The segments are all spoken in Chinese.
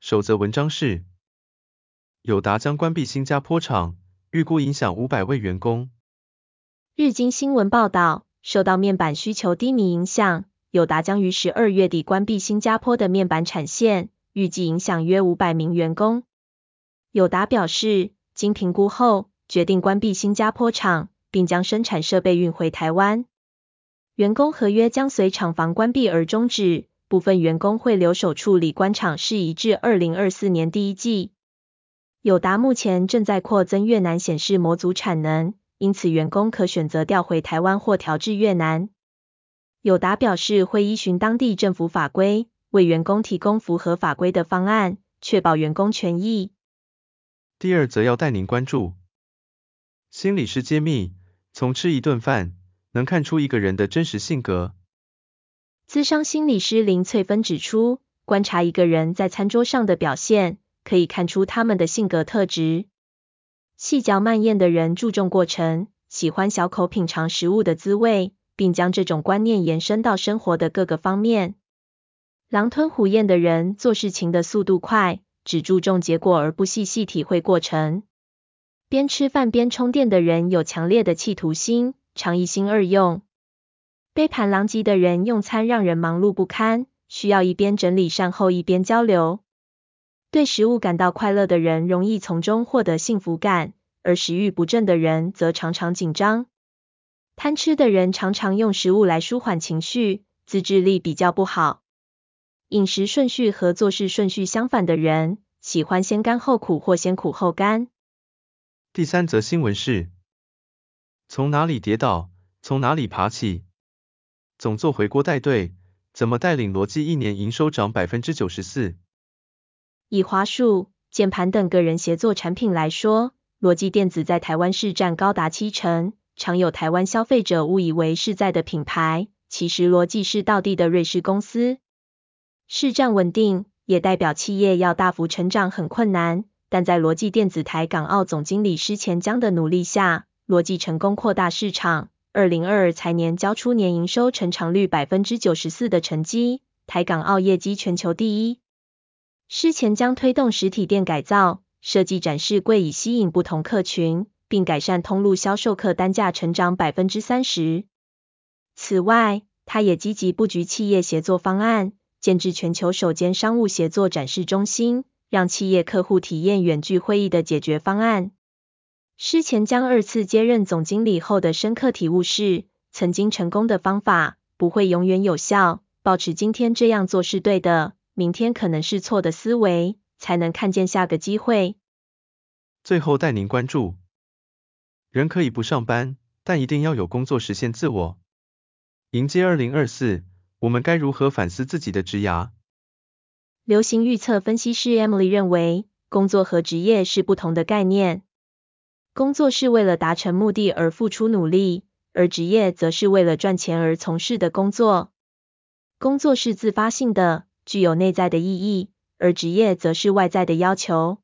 首则文章是：友达将关闭新加坡厂，预估影响五百位员工。日经新闻报道，受到面板需求低迷影响，友达将于十二月底关闭新加坡的面板产线，预计影响约五百名员工。友达表示，经评估后，决定关闭新加坡厂。并将生产设备运回台湾，员工合约将随厂房关闭而终止，部分员工会留守处理官厂事宜至二零二四年第一季。友达目前正在扩增越南显示模组产能，因此员工可选择调回台湾或调至越南。友达表示会依循当地政府法规，为员工提供符合法规的方案，确保员工权益。第二则要带您关注，心理师揭秘。从吃一顿饭能看出一个人的真实性格。咨商心理师林翠芬指出，观察一个人在餐桌上的表现，可以看出他们的性格特质。细嚼慢咽的人注重过程，喜欢小口品尝食物的滋味，并将这种观念延伸到生活的各个方面。狼吞虎咽的人做事情的速度快，只注重结果而不细细体会过程。边吃饭边充电的人有强烈的企图心，常一心二用。杯盘狼藉的人用餐让人忙碌不堪，需要一边整理善后一边交流。对食物感到快乐的人容易从中获得幸福感，而食欲不振的人则常常紧张。贪吃的人常常用食物来舒缓情绪，自制力比较不好。饮食顺序和做事顺序相反的人，喜欢先甘后苦或先苦后甘。第三则新闻是：从哪里跌倒，从哪里爬起。总做回锅带队，怎么带领罗技一年营收涨百分之九十四？以华数、键盘等个人协作产品来说，罗技电子在台湾市占高达七成，常有台湾消费者误以为是在的品牌，其实罗技是道地的瑞士公司。市占稳定，也代表企业要大幅成长很困难。但在罗技电子台港澳总经理施前江的努力下，罗技成功扩大市场。二零二二财年交出年营收成长率百分之九十四的成绩，台港澳业绩全球第一。施前将推动实体店改造，设计展示柜以吸引不同客群，并改善通路销售，客单价成长百分之三十。此外，他也积极布局企业协作方案，建置全球首间商务协作展示中心。让企业客户体验远距会议的解决方案。施前将二次接任总经理后的深刻体悟是，曾经成功的方法不会永远有效，保持今天这样做是对的，明天可能是错的思维，才能看见下个机会。最后带您关注，人可以不上班，但一定要有工作实现自我。迎接二零二四，我们该如何反思自己的职涯？流行预测分析师 Emily 认为，工作和职业是不同的概念。工作是为了达成目的而付出努力，而职业则是为了赚钱而从事的工作。工作是自发性的，具有内在的意义，而职业则是外在的要求。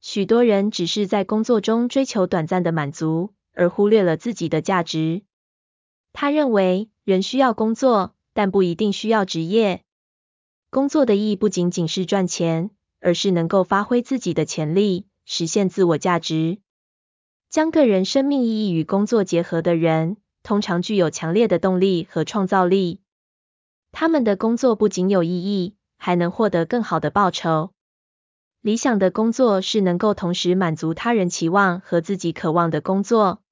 许多人只是在工作中追求短暂的满足，而忽略了自己的价值。他认为，人需要工作，但不一定需要职业。工作的意义不仅仅是赚钱，而是能够发挥自己的潜力，实现自我价值。将个人生命意义与工作结合的人，通常具有强烈的动力和创造力。他们的工作不仅有意义，还能获得更好的报酬。理想的工作是能够同时满足他人期望和自己渴望的工作。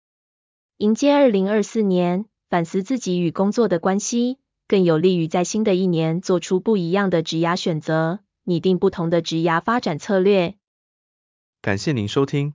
迎接二零二四年，反思自己与工作的关系。更有利于在新的一年做出不一样的职涯选择，拟定不同的职涯发展策略。感谢您收听，